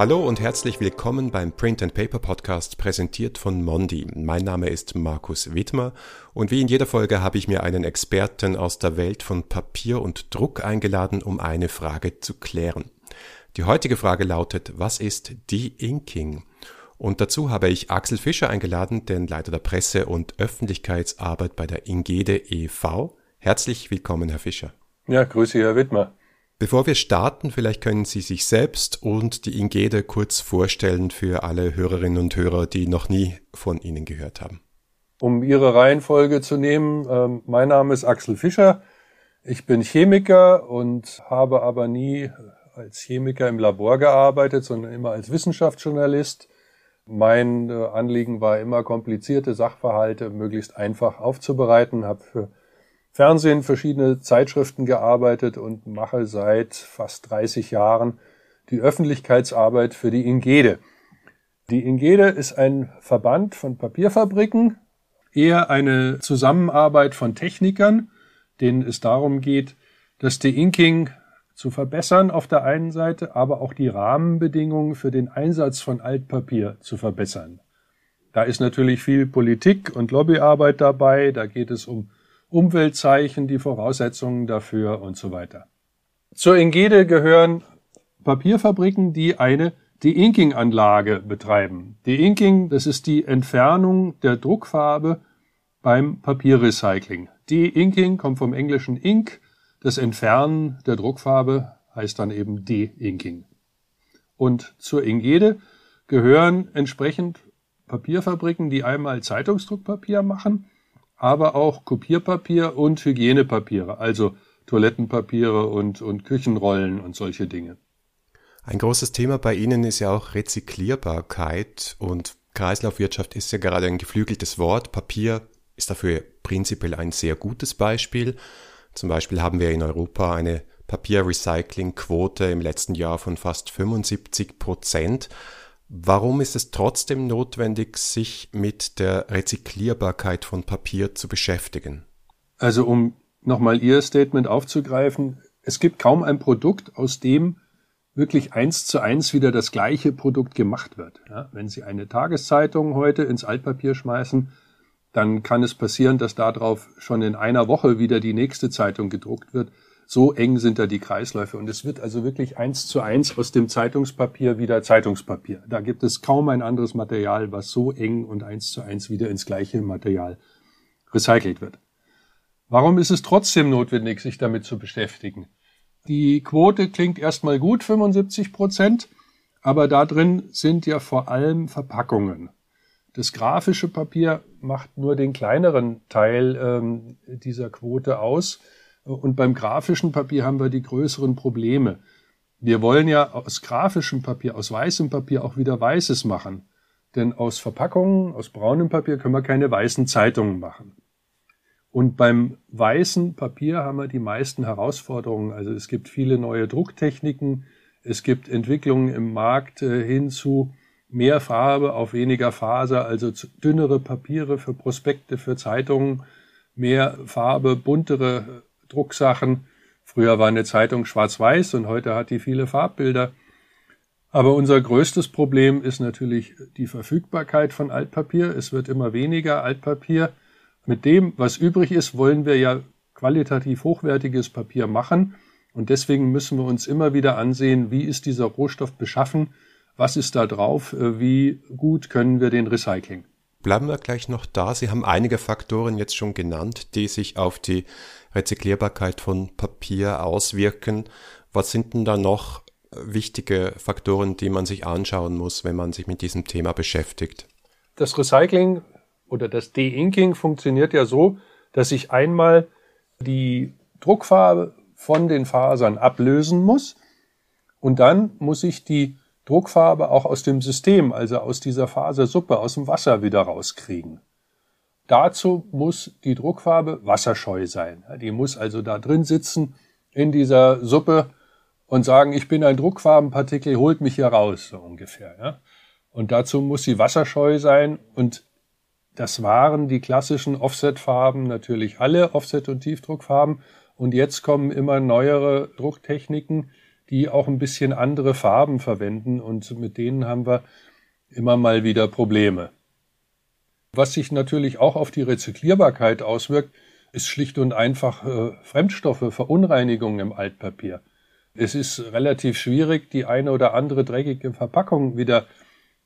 Hallo und herzlich willkommen beim Print and Paper Podcast, präsentiert von Mondi. Mein Name ist Markus Wittmer und wie in jeder Folge habe ich mir einen Experten aus der Welt von Papier und Druck eingeladen, um eine Frage zu klären. Die heutige Frage lautet, was ist De-Inking? Und dazu habe ich Axel Fischer eingeladen, den Leiter der Presse- und Öffentlichkeitsarbeit bei der Ingede e.V. Herzlich willkommen, Herr Fischer. Ja, grüße, Herr Wittmer. Bevor wir starten, vielleicht können Sie sich selbst und die Ingede kurz vorstellen für alle Hörerinnen und Hörer, die noch nie von Ihnen gehört haben. Um Ihre Reihenfolge zu nehmen, äh, mein Name ist Axel Fischer. Ich bin Chemiker und habe aber nie als Chemiker im Labor gearbeitet, sondern immer als Wissenschaftsjournalist. Mein äh, Anliegen war immer, komplizierte Sachverhalte möglichst einfach aufzubereiten, habe für Fernsehen verschiedene Zeitschriften gearbeitet und mache seit fast 30 Jahren die Öffentlichkeitsarbeit für die Ingede. Die Ingede ist ein Verband von Papierfabriken, eher eine Zusammenarbeit von Technikern, denen es darum geht, das De-Inking zu verbessern auf der einen Seite, aber auch die Rahmenbedingungen für den Einsatz von Altpapier zu verbessern. Da ist natürlich viel Politik und Lobbyarbeit dabei, da geht es um Umweltzeichen, die Voraussetzungen dafür und so weiter. Zur Ingede gehören Papierfabriken, die eine De-Inking-Anlage betreiben. De-Inking, das ist die Entfernung der Druckfarbe beim Papierrecycling. De-Inking kommt vom englischen Ink. Das Entfernen der Druckfarbe heißt dann eben De-Inking. Und zur Ingede gehören entsprechend Papierfabriken, die einmal Zeitungsdruckpapier machen aber auch Kopierpapier und Hygienepapiere, also Toilettenpapiere und, und Küchenrollen und solche Dinge. Ein großes Thema bei Ihnen ist ja auch Rezyklierbarkeit und Kreislaufwirtschaft ist ja gerade ein geflügeltes Wort. Papier ist dafür prinzipiell ein sehr gutes Beispiel. Zum Beispiel haben wir in Europa eine Papierrecyclingquote im letzten Jahr von fast 75 Prozent. Warum ist es trotzdem notwendig, sich mit der Rezyklierbarkeit von Papier zu beschäftigen? Also um nochmal Ihr Statement aufzugreifen, es gibt kaum ein Produkt, aus dem wirklich eins zu eins wieder das gleiche Produkt gemacht wird. Ja, wenn Sie eine Tageszeitung heute ins Altpapier schmeißen, dann kann es passieren, dass darauf schon in einer Woche wieder die nächste Zeitung gedruckt wird. So eng sind da die Kreisläufe. Und es wird also wirklich eins zu eins aus dem Zeitungspapier wieder Zeitungspapier. Da gibt es kaum ein anderes Material, was so eng und eins zu eins wieder ins gleiche Material recycelt wird. Warum ist es trotzdem notwendig, sich damit zu beschäftigen? Die Quote klingt erstmal gut, 75 Prozent, aber da drin sind ja vor allem Verpackungen. Das grafische Papier macht nur den kleineren Teil ähm, dieser Quote aus. Und beim grafischen Papier haben wir die größeren Probleme. Wir wollen ja aus grafischem Papier, aus weißem Papier auch wieder weißes machen. Denn aus Verpackungen, aus braunem Papier können wir keine weißen Zeitungen machen. Und beim weißen Papier haben wir die meisten Herausforderungen. Also es gibt viele neue Drucktechniken. Es gibt Entwicklungen im Markt äh, hin zu mehr Farbe auf weniger Faser, also dünnere Papiere für Prospekte, für Zeitungen, mehr Farbe, buntere Drucksachen. Früher war eine Zeitung schwarz-weiß und heute hat die viele Farbbilder. Aber unser größtes Problem ist natürlich die Verfügbarkeit von Altpapier. Es wird immer weniger Altpapier. Mit dem, was übrig ist, wollen wir ja qualitativ hochwertiges Papier machen. Und deswegen müssen wir uns immer wieder ansehen, wie ist dieser Rohstoff beschaffen, was ist da drauf, wie gut können wir den recyceln. Bleiben wir gleich noch da. Sie haben einige Faktoren jetzt schon genannt, die sich auf die Rezyklierbarkeit von Papier auswirken. Was sind denn da noch wichtige Faktoren, die man sich anschauen muss, wenn man sich mit diesem Thema beschäftigt? Das Recycling oder das De-Inking funktioniert ja so, dass ich einmal die Druckfarbe von den Fasern ablösen muss und dann muss ich die Druckfarbe auch aus dem System, also aus dieser Fasersuppe, aus dem Wasser wieder rauskriegen. Dazu muss die Druckfarbe wasserscheu sein. Die muss also da drin sitzen in dieser Suppe und sagen, ich bin ein Druckfarbenpartikel, holt mich hier raus, so ungefähr. Ja? Und dazu muss sie wasserscheu sein und das waren die klassischen Offset-Farben natürlich alle, Offset- und Tiefdruckfarben. Und jetzt kommen immer neuere Drucktechniken, die auch ein bisschen andere Farben verwenden und mit denen haben wir immer mal wieder Probleme. Was sich natürlich auch auf die Rezyklierbarkeit auswirkt, ist schlicht und einfach äh, Fremdstoffe, Verunreinigungen im Altpapier. Es ist relativ schwierig, die eine oder andere dreckige Verpackung wieder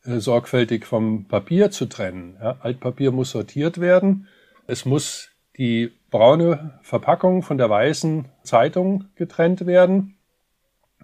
äh, sorgfältig vom Papier zu trennen. Ja, Altpapier muss sortiert werden. Es muss die braune Verpackung von der weißen Zeitung getrennt werden,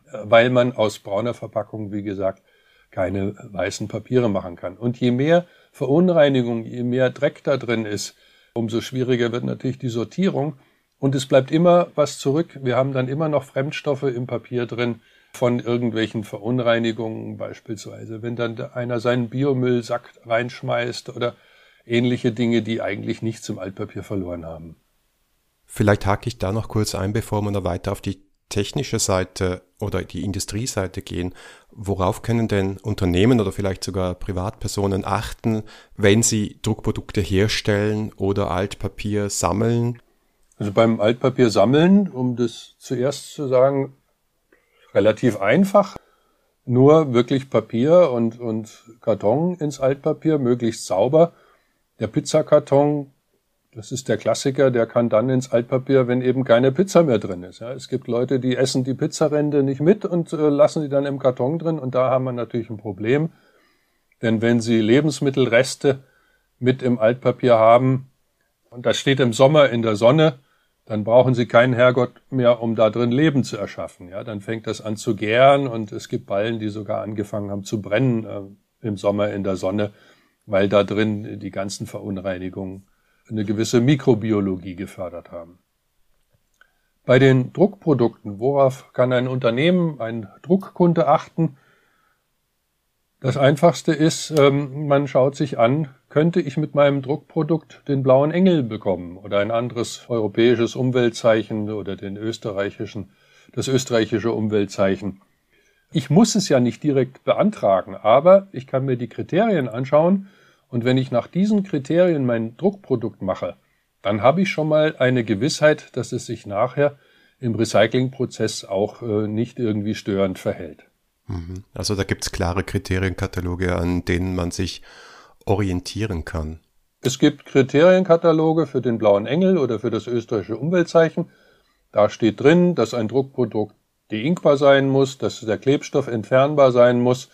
äh, weil man aus brauner Verpackung, wie gesagt, keine weißen Papiere machen kann. Und je mehr Verunreinigung, je mehr Dreck da drin ist, umso schwieriger wird natürlich die Sortierung. Und es bleibt immer was zurück. Wir haben dann immer noch Fremdstoffe im Papier drin von irgendwelchen Verunreinigungen beispielsweise. Wenn dann einer seinen Biomüllsack reinschmeißt oder ähnliche Dinge, die eigentlich nichts im Altpapier verloren haben. Vielleicht hake ich da noch kurz ein, bevor wir noch weiter auf die technische Seite oder die Industrieseite gehen. Worauf können denn Unternehmen oder vielleicht sogar Privatpersonen achten, wenn sie Druckprodukte herstellen oder Altpapier sammeln? Also beim Altpapier sammeln, um das zuerst zu sagen, relativ einfach. Nur wirklich Papier und, und Karton ins Altpapier, möglichst sauber. Der Pizzakarton das ist der Klassiker, der kann dann ins Altpapier, wenn eben keine Pizza mehr drin ist. Ja, es gibt Leute, die essen die Pizzarende nicht mit und äh, lassen die dann im Karton drin und da haben wir natürlich ein Problem. Denn wenn Sie Lebensmittelreste mit im Altpapier haben und das steht im Sommer in der Sonne, dann brauchen Sie keinen Herrgott mehr, um da drin Leben zu erschaffen. Ja, dann fängt das an zu gären und es gibt Ballen, die sogar angefangen haben zu brennen äh, im Sommer in der Sonne, weil da drin die ganzen Verunreinigungen eine gewisse Mikrobiologie gefördert haben. Bei den Druckprodukten, worauf kann ein Unternehmen, ein Druckkunde achten? Das einfachste ist, ähm, man schaut sich an, könnte ich mit meinem Druckprodukt den blauen Engel bekommen oder ein anderes europäisches Umweltzeichen oder den österreichischen, das österreichische Umweltzeichen. Ich muss es ja nicht direkt beantragen, aber ich kann mir die Kriterien anschauen und wenn ich nach diesen Kriterien mein Druckprodukt mache, dann habe ich schon mal eine Gewissheit, dass es sich nachher im Recyclingprozess auch äh, nicht irgendwie störend verhält. Mhm. Also da gibt es klare Kriterienkataloge, an denen man sich orientieren kann. Es gibt Kriterienkataloge für den blauen Engel oder für das österreichische Umweltzeichen. Da steht drin, dass ein Druckprodukt deinkbar sein muss, dass der Klebstoff entfernbar sein muss,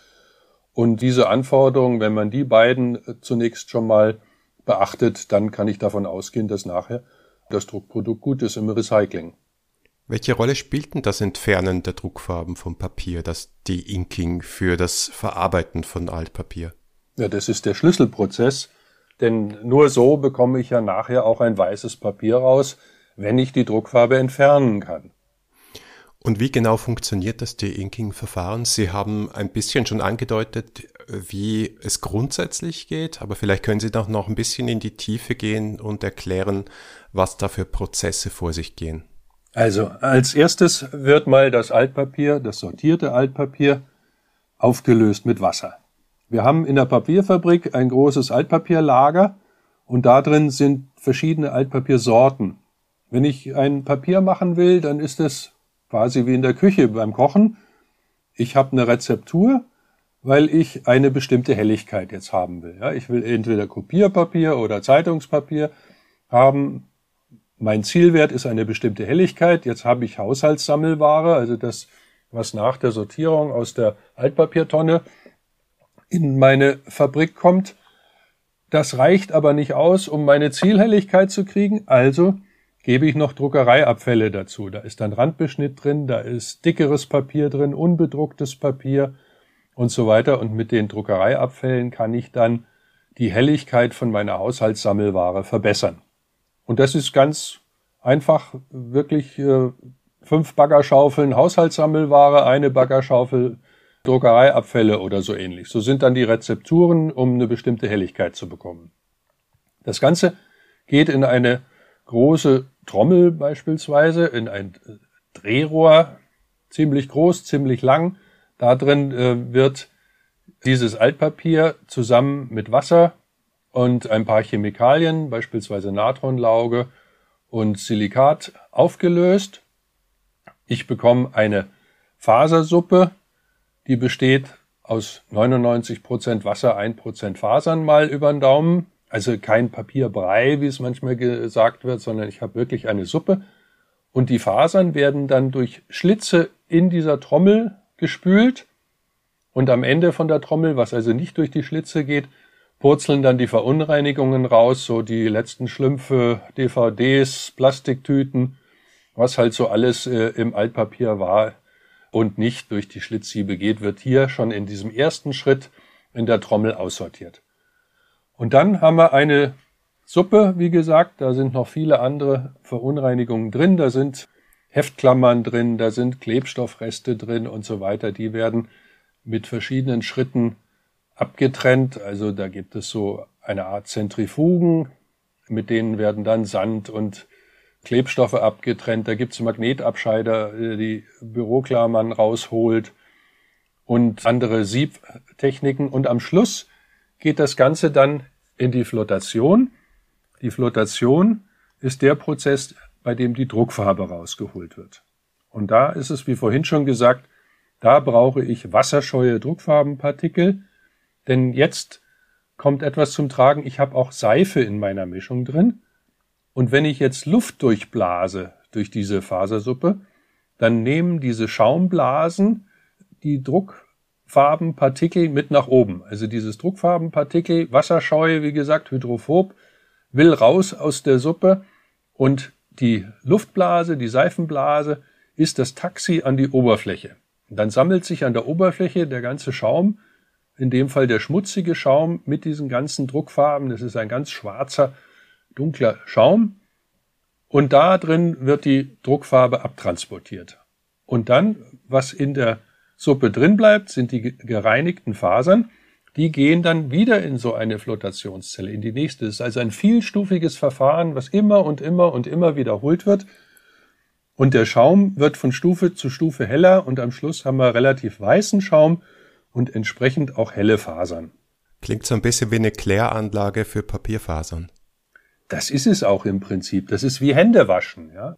und diese Anforderungen, wenn man die beiden äh, zunächst schon mal beachtet, dann kann ich davon ausgehen, dass nachher das Druckprodukt gut ist im Recycling. Welche Rolle spielt denn das Entfernen der Druckfarben vom Papier, das De-Inking für das Verarbeiten von Altpapier? Ja, das ist der Schlüsselprozess, denn nur so bekomme ich ja nachher auch ein weißes Papier raus, wenn ich die Druckfarbe entfernen kann. Und wie genau funktioniert das De-Inking-Verfahren? Sie haben ein bisschen schon angedeutet, wie es grundsätzlich geht, aber vielleicht können Sie doch noch ein bisschen in die Tiefe gehen und erklären, was da für Prozesse vor sich gehen. Also als erstes wird mal das Altpapier, das sortierte Altpapier, aufgelöst mit Wasser. Wir haben in der Papierfabrik ein großes Altpapierlager und da drin sind verschiedene Altpapiersorten. Wenn ich ein Papier machen will, dann ist es quasi wie in der Küche beim Kochen. Ich habe eine Rezeptur, weil ich eine bestimmte Helligkeit jetzt haben will. Ja, ich will entweder Kopierpapier oder Zeitungspapier haben. Mein Zielwert ist eine bestimmte Helligkeit. Jetzt habe ich Haushaltssammelware, also das, was nach der Sortierung aus der Altpapiertonne in meine Fabrik kommt. Das reicht aber nicht aus, um meine Zielhelligkeit zu kriegen. Also gebe ich noch Druckereiabfälle dazu. Da ist dann Randbeschnitt drin, da ist dickeres Papier drin, unbedrucktes Papier und so weiter. Und mit den Druckereiabfällen kann ich dann die Helligkeit von meiner Haushaltssammelware verbessern. Und das ist ganz einfach, wirklich äh, fünf Baggerschaufeln Haushaltssammelware, eine Baggerschaufel Druckereiabfälle oder so ähnlich. So sind dann die Rezepturen, um eine bestimmte Helligkeit zu bekommen. Das Ganze geht in eine große Trommel beispielsweise in ein Drehrohr, ziemlich groß, ziemlich lang. Da drin äh, wird dieses Altpapier zusammen mit Wasser und ein paar Chemikalien, beispielsweise Natronlauge und Silikat, aufgelöst. Ich bekomme eine Fasersuppe, die besteht aus 99 Prozent Wasser, 1 Prozent Fasern mal über den Daumen. Also kein Papierbrei, wie es manchmal gesagt wird, sondern ich habe wirklich eine Suppe. Und die Fasern werden dann durch Schlitze in dieser Trommel gespült. Und am Ende von der Trommel, was also nicht durch die Schlitze geht, purzeln dann die Verunreinigungen raus, so die letzten Schlümpfe, DVDs, Plastiktüten, was halt so alles äh, im Altpapier war und nicht durch die Schlitzsiebe geht, wird hier schon in diesem ersten Schritt in der Trommel aussortiert. Und dann haben wir eine Suppe, wie gesagt, da sind noch viele andere Verunreinigungen drin, da sind Heftklammern drin, da sind Klebstoffreste drin und so weiter, die werden mit verschiedenen Schritten abgetrennt. Also da gibt es so eine Art Zentrifugen, mit denen werden dann Sand und Klebstoffe abgetrennt. Da gibt es Magnetabscheider, äh, die Büroklammern rausholt und andere Siebtechniken. Und am Schluss geht das Ganze dann in die Flotation. Die Flotation ist der Prozess, bei dem die Druckfarbe rausgeholt wird. Und da ist es, wie vorhin schon gesagt, da brauche ich wasserscheue Druckfarbenpartikel, denn jetzt kommt etwas zum Tragen. Ich habe auch Seife in meiner Mischung drin. Und wenn ich jetzt Luft durchblase durch diese Fasersuppe, dann nehmen diese Schaumblasen die Druckfarbenpartikel mit nach oben. Also dieses Druckfarbenpartikel, wasserscheu, wie gesagt, hydrophob, will raus aus der Suppe und die Luftblase, die Seifenblase ist das Taxi an die Oberfläche. Dann sammelt sich an der Oberfläche der ganze Schaum in dem Fall der schmutzige Schaum mit diesen ganzen Druckfarben. Das ist ein ganz schwarzer, dunkler Schaum. Und da drin wird die Druckfarbe abtransportiert. Und dann, was in der Suppe drin bleibt, sind die gereinigten Fasern. Die gehen dann wieder in so eine Flotationszelle, in die nächste. Das ist also ein vielstufiges Verfahren, was immer und immer und immer wiederholt wird. Und der Schaum wird von Stufe zu Stufe heller und am Schluss haben wir relativ weißen Schaum und entsprechend auch helle Fasern. Klingt so ein bisschen wie eine Kläranlage für Papierfasern. Das ist es auch im Prinzip. Das ist wie Händewaschen, ja.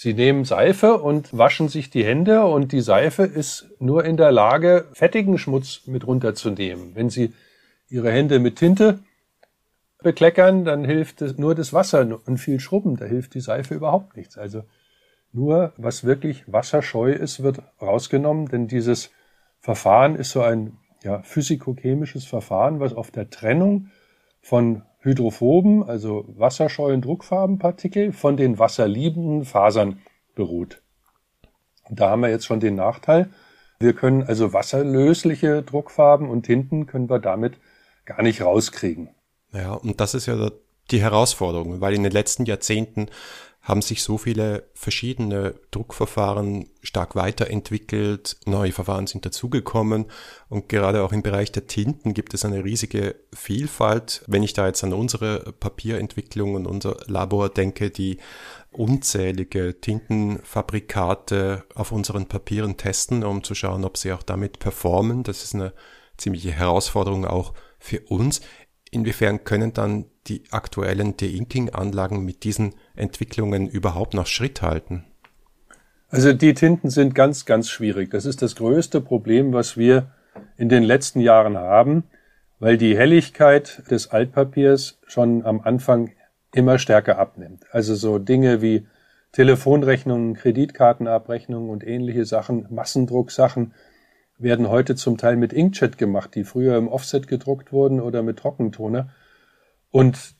Sie nehmen Seife und waschen sich die Hände und die Seife ist nur in der Lage, fettigen Schmutz mit runterzunehmen. Wenn Sie Ihre Hände mit Tinte bekleckern, dann hilft nur das Wasser und viel Schrubben. Da hilft die Seife überhaupt nichts. Also nur was wirklich wasserscheu ist, wird rausgenommen, denn dieses Verfahren ist so ein ja, physikochemisches Verfahren, was auf der Trennung von hydrophoben, also wasserscheuen Druckfarbenpartikel, von den wasserliebenden Fasern beruht. Da haben wir jetzt schon den Nachteil, wir können also wasserlösliche Druckfarben und Tinten können wir damit gar nicht rauskriegen. Ja, und das ist ja die Herausforderung, weil in den letzten Jahrzehnten haben sich so viele verschiedene Druckverfahren stark weiterentwickelt, neue Verfahren sind dazugekommen und gerade auch im Bereich der Tinten gibt es eine riesige Vielfalt. Wenn ich da jetzt an unsere Papierentwicklung und unser Labor denke, die unzählige Tintenfabrikate auf unseren Papieren testen, um zu schauen, ob sie auch damit performen. Das ist eine ziemliche Herausforderung auch für uns. Inwiefern können dann die aktuellen De-Inking-Anlagen mit diesen Entwicklungen überhaupt noch Schritt halten? Also die Tinten sind ganz, ganz schwierig. Das ist das größte Problem, was wir in den letzten Jahren haben, weil die Helligkeit des Altpapiers schon am Anfang immer stärker abnimmt. Also so Dinge wie Telefonrechnungen, Kreditkartenabrechnungen und ähnliche Sachen, Massendrucksachen werden heute zum Teil mit Inkjet gemacht, die früher im Offset gedruckt wurden oder mit Trockentoner. Und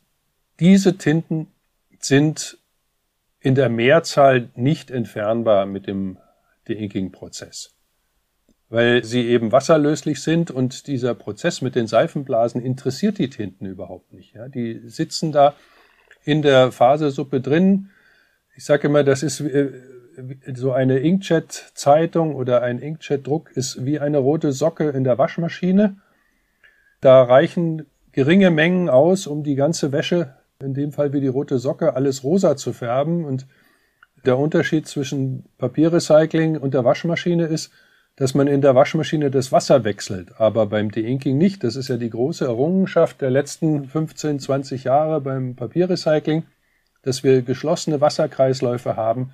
diese Tinten sind in der Mehrzahl nicht entfernbar mit dem De-Inking-Prozess, weil sie eben wasserlöslich sind und dieser Prozess mit den Seifenblasen interessiert die Tinten überhaupt nicht. Ja? Die sitzen da in der Fasersuppe drin. Ich sage immer, das ist äh, so eine Inkjet-Zeitung oder ein Inkjet-Druck ist wie eine rote Socke in der Waschmaschine. Da reichen geringe Mengen aus, um die ganze Wäsche, in dem Fall wie die rote Socke, alles rosa zu färben. Und der Unterschied zwischen Papierrecycling und der Waschmaschine ist, dass man in der Waschmaschine das Wasser wechselt, aber beim De-Inking nicht. Das ist ja die große Errungenschaft der letzten 15, 20 Jahre beim Papierrecycling, dass wir geschlossene Wasserkreisläufe haben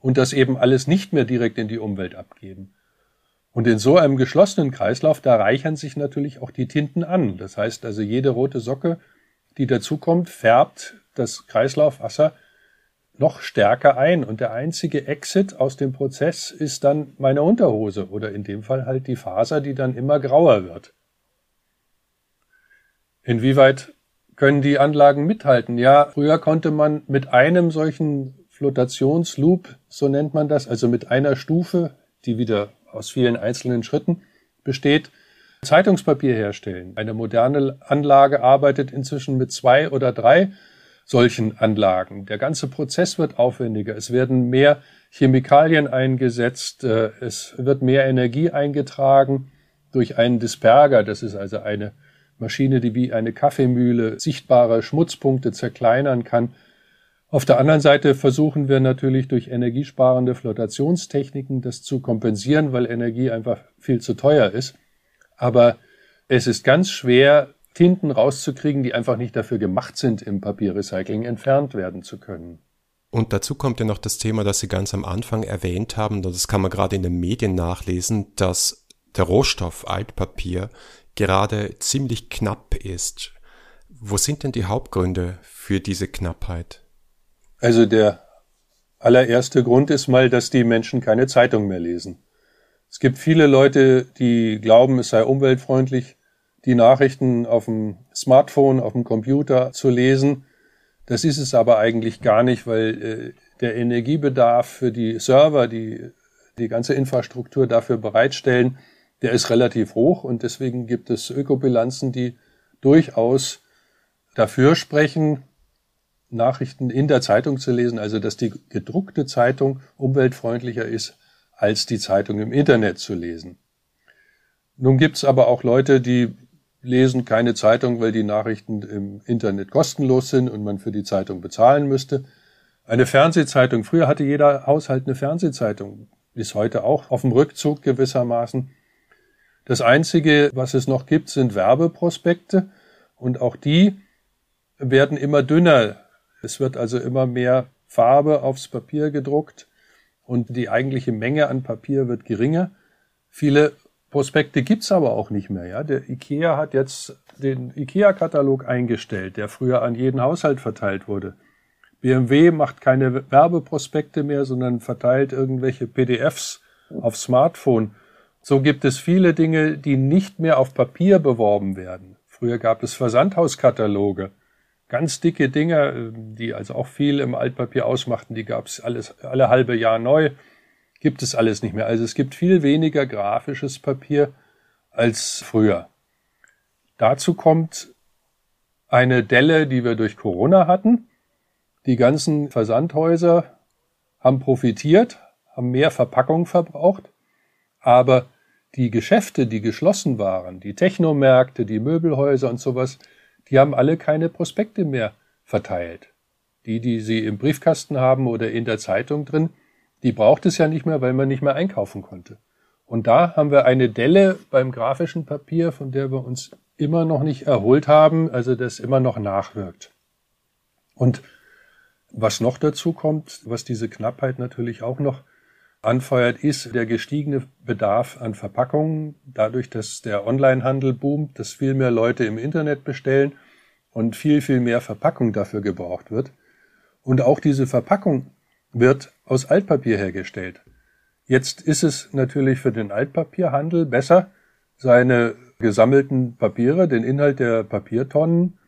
und das eben alles nicht mehr direkt in die Umwelt abgeben. Und in so einem geschlossenen Kreislauf, da reichern sich natürlich auch die Tinten an. Das heißt also, jede rote Socke, die dazukommt, färbt das Kreislaufwasser noch stärker ein. Und der einzige Exit aus dem Prozess ist dann meine Unterhose oder in dem Fall halt die Faser, die dann immer grauer wird. Inwieweit können die Anlagen mithalten? Ja, früher konnte man mit einem solchen Flotationsloop, so nennt man das, also mit einer Stufe, die wieder aus vielen einzelnen Schritten besteht, Zeitungspapier herstellen. Eine moderne Anlage arbeitet inzwischen mit zwei oder drei solchen Anlagen. Der ganze Prozess wird aufwendiger. Es werden mehr Chemikalien eingesetzt. Äh, es wird mehr Energie eingetragen durch einen Disperger. Das ist also eine Maschine, die wie eine Kaffeemühle sichtbare Schmutzpunkte zerkleinern kann. Auf der anderen Seite versuchen wir natürlich durch energiesparende Flotationstechniken das zu kompensieren, weil Energie einfach viel zu teuer ist. Aber es ist ganz schwer, Tinten rauszukriegen, die einfach nicht dafür gemacht sind, im Papierrecycling entfernt werden zu können. Und dazu kommt ja noch das Thema, das Sie ganz am Anfang erwähnt haben, das kann man gerade in den Medien nachlesen, dass der Rohstoff Altpapier gerade ziemlich knapp ist. Wo sind denn die Hauptgründe für diese Knappheit? Also der allererste Grund ist mal, dass die Menschen keine Zeitung mehr lesen. Es gibt viele Leute, die glauben, es sei umweltfreundlich, die Nachrichten auf dem Smartphone, auf dem Computer zu lesen. Das ist es aber eigentlich gar nicht, weil äh, der Energiebedarf für die Server, die die ganze Infrastruktur dafür bereitstellen, der ist relativ hoch und deswegen gibt es Ökobilanzen, die durchaus dafür sprechen, Nachrichten in der Zeitung zu lesen, also dass die gedruckte Zeitung umweltfreundlicher ist, als die Zeitung im Internet zu lesen. Nun gibt's aber auch Leute, die lesen keine Zeitung, weil die Nachrichten im Internet kostenlos sind und man für die Zeitung bezahlen müsste. Eine Fernsehzeitung, früher hatte jeder Haushalt eine Fernsehzeitung, ist heute auch auf dem Rückzug gewissermaßen. Das Einzige, was es noch gibt, sind Werbeprospekte und auch die werden immer dünner. Es wird also immer mehr Farbe aufs Papier gedruckt und die eigentliche Menge an Papier wird geringer. Viele Prospekte gibt's aber auch nicht mehr. Ja? Der IKEA hat jetzt den IKEA-Katalog eingestellt, der früher an jeden Haushalt verteilt wurde. BMW macht keine Werbeprospekte mehr, sondern verteilt irgendwelche PDFs auf Smartphone. So gibt es viele Dinge, die nicht mehr auf Papier beworben werden. Früher gab es Versandhauskataloge, ganz dicke Dinge, die also auch viel im Altpapier ausmachten, die gab es alles alle halbe Jahr neu. Gibt es alles nicht mehr. Also es gibt viel weniger grafisches Papier als früher. Dazu kommt eine Delle, die wir durch Corona hatten. Die ganzen Versandhäuser haben profitiert, haben mehr Verpackung verbraucht, aber die Geschäfte, die geschlossen waren, die Technomärkte, die Möbelhäuser und sowas, die haben alle keine Prospekte mehr verteilt. Die, die sie im Briefkasten haben oder in der Zeitung drin, die braucht es ja nicht mehr, weil man nicht mehr einkaufen konnte. Und da haben wir eine Delle beim grafischen Papier, von der wir uns immer noch nicht erholt haben, also das immer noch nachwirkt. Und was noch dazu kommt, was diese Knappheit natürlich auch noch anfeuert, ist der gestiegene Bedarf an Verpackungen, dadurch, dass der Onlinehandel boomt, dass viel mehr Leute im Internet bestellen und viel, viel mehr Verpackung dafür gebraucht wird. Und auch diese Verpackung wird aus Altpapier hergestellt. Jetzt ist es natürlich für den Altpapierhandel besser, seine gesammelten Papiere, den Inhalt der Papiertonnen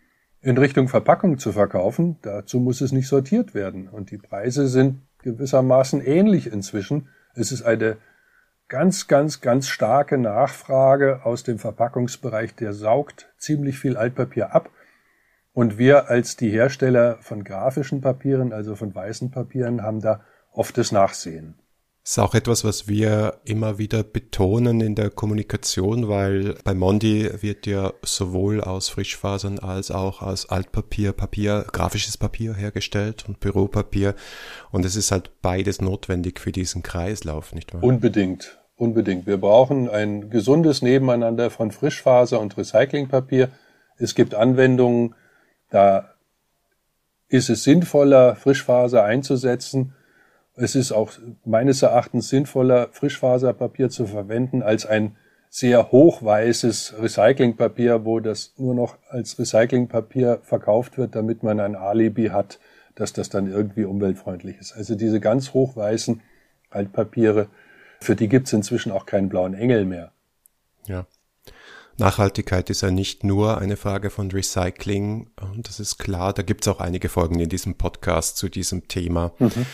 in Richtung Verpackung zu verkaufen. Dazu muss es nicht sortiert werden. Und die Preise sind gewissermaßen ähnlich inzwischen. Es ist eine ganz, ganz, ganz starke Nachfrage aus dem Verpackungsbereich, der saugt ziemlich viel Altpapier ab. Und wir als die Hersteller von grafischen Papieren, also von weißen Papieren, haben da oft das Nachsehen. Ist auch etwas, was wir immer wieder betonen in der Kommunikation, weil bei Mondi wird ja sowohl aus Frischfasern als auch aus Altpapier, Papier, grafisches Papier hergestellt und Büropapier. Und es ist halt beides notwendig für diesen Kreislauf, nicht wahr? Unbedingt, unbedingt. Wir brauchen ein gesundes Nebeneinander von Frischfaser und Recyclingpapier. Es gibt Anwendungen, da ist es sinnvoller, Frischfaser einzusetzen Es ist auch meines Erachtens sinnvoller, Frischfaserpapier zu verwenden als ein sehr hochweißes Recyclingpapier, wo das nur noch als Recyclingpapier verkauft wird, damit man ein Alibi hat, dass das dann irgendwie umweltfreundlich ist. Also diese ganz hochweißen Altpapiere, für die gibt es inzwischen auch keinen blauen Engel mehr. Ja. Nachhaltigkeit ist ja nicht nur eine Frage von Recycling, und das ist klar, da gibt es auch einige Folgen in diesem Podcast zu diesem Thema. Mhm.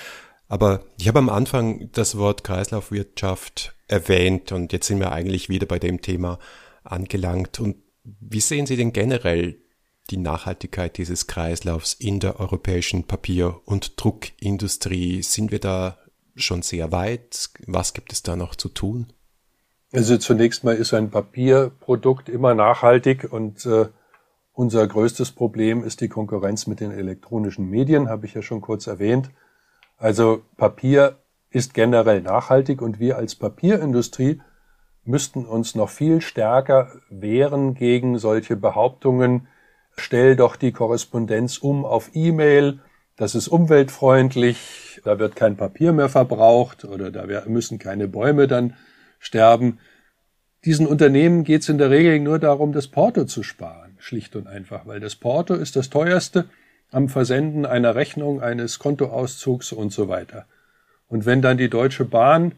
Aber ich habe am Anfang das Wort Kreislaufwirtschaft erwähnt und jetzt sind wir eigentlich wieder bei dem Thema angelangt. Und wie sehen Sie denn generell die Nachhaltigkeit dieses Kreislaufs in der europäischen Papier- und Druckindustrie? Sind wir da schon sehr weit? Was gibt es da noch zu tun? Also zunächst mal ist ein Papierprodukt immer nachhaltig und äh, unser größtes Problem ist die Konkurrenz mit den elektronischen Medien, habe ich ja schon kurz erwähnt. Also Papier ist generell nachhaltig und wir als Papierindustrie müssten uns noch viel stärker wehren gegen solche Behauptungen, stell doch die Korrespondenz um auf E-Mail, das ist umweltfreundlich, da wird kein Papier mehr verbraucht oder da müssen keine Bäume dann sterben. Diesen Unternehmen geht es in der Regel nur darum, das Porto zu sparen, schlicht und einfach, weil das Porto ist das teuerste am Versenden einer Rechnung, eines Kontoauszugs und so weiter. Und wenn dann die Deutsche Bahn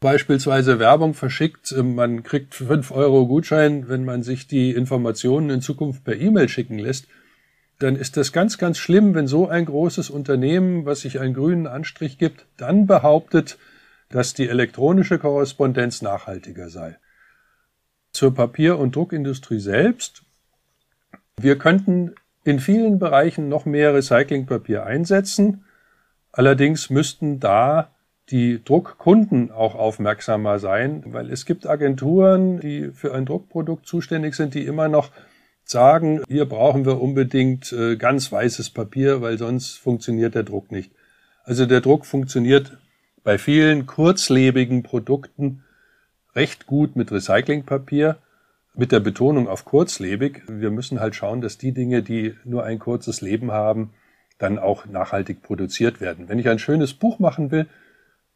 beispielsweise Werbung verschickt, äh, man kriegt fünf Euro Gutschein, wenn man sich die Informationen in Zukunft per E-Mail schicken lässt, dann ist das ganz, ganz schlimm, wenn so ein großes Unternehmen, was sich einen grünen Anstrich gibt, dann behauptet, dass die elektronische Korrespondenz nachhaltiger sei. Zur Papier- und Druckindustrie selbst. Wir könnten in vielen Bereichen noch mehr Recyclingpapier einsetzen. Allerdings müssten da die Druckkunden auch aufmerksamer sein, weil es gibt Agenturen, die für ein Druckprodukt zuständig sind, die immer noch sagen, hier brauchen wir unbedingt äh, ganz weißes Papier, weil sonst funktioniert der Druck nicht. Also der Druck funktioniert bei vielen kurzlebigen Produkten recht gut mit Recyclingpapier mit der Betonung auf kurzlebig. Wir müssen halt schauen, dass die Dinge, die nur ein kurzes Leben haben, dann auch nachhaltig produziert werden. Wenn ich ein schönes Buch machen will,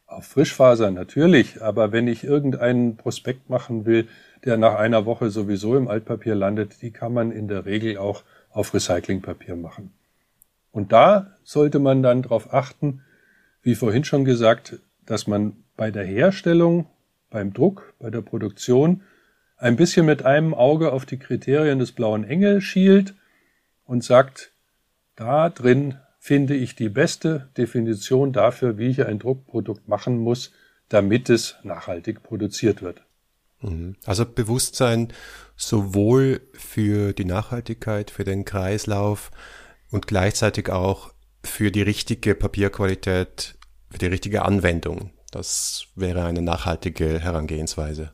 auf Frischfaser natürlich, aber wenn ich irgendeinen Prospekt machen will, der nach einer Woche sowieso im Altpapier landet, die kann man in der Regel auch auf Recyclingpapier machen. Und da sollte man dann darauf achten, wie vorhin schon gesagt, dass man bei der Herstellung, beim Druck, bei der Produktion ein bisschen mit einem Auge auf die Kriterien des blauen Engel schielt und sagt, da drin finde ich die beste Definition dafür, wie ich ein Druckprodukt machen muss, damit es nachhaltig produziert wird. Mhm. Also Bewusstsein sowohl für die Nachhaltigkeit, für den Kreislauf und gleichzeitig auch für die richtige Papierqualität, für die richtige Anwendung. Das wäre eine nachhaltige Herangehensweise.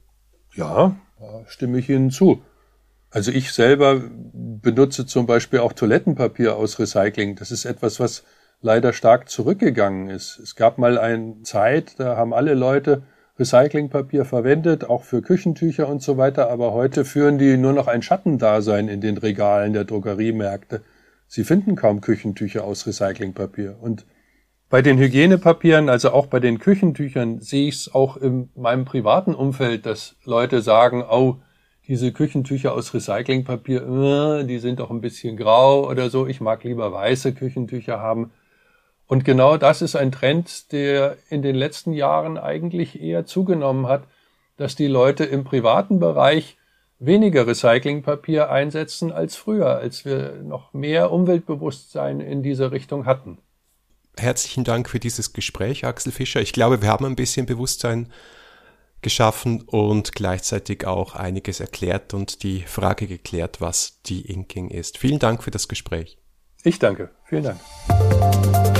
Ja, da stimme ich Ihnen zu. Also ich selber benutze zum Beispiel auch Toilettenpapier aus Recycling. Das ist etwas, was leider stark zurückgegangen ist. Es gab mal eine Zeit, da haben alle Leute Recyclingpapier verwendet, auch für Küchentücher und so weiter, aber heute führen die nur noch ein Schattendasein in den Regalen der Drogeriemärkte. Sie finden kaum Küchentücher aus Recyclingpapier. Und bei den Hygienepapieren, also auch bei den Küchentüchern, sehe ich es auch in meinem privaten Umfeld, dass Leute sagen, oh, diese Küchentücher aus Recyclingpapier, äh, die sind doch ein bisschen grau oder so. Ich mag lieber weiße Küchentücher haben. Und genau das ist ein Trend, der in den letzten Jahren eigentlich eher zugenommen hat, dass die Leute im privaten Bereich weniger Recyclingpapier einsetzen als früher, als wir noch mehr Umweltbewusstsein in dieser Richtung hatten herzlichen Dank für dieses Gespräch, Axel Fischer. Ich glaube, wir haben ein bisschen Bewusstsein geschaffen und gleichzeitig auch einiges erklärt und die Frage geklärt, was die Inking ist. Vielen Dank für das Gespräch. Ich danke. Vielen Dank.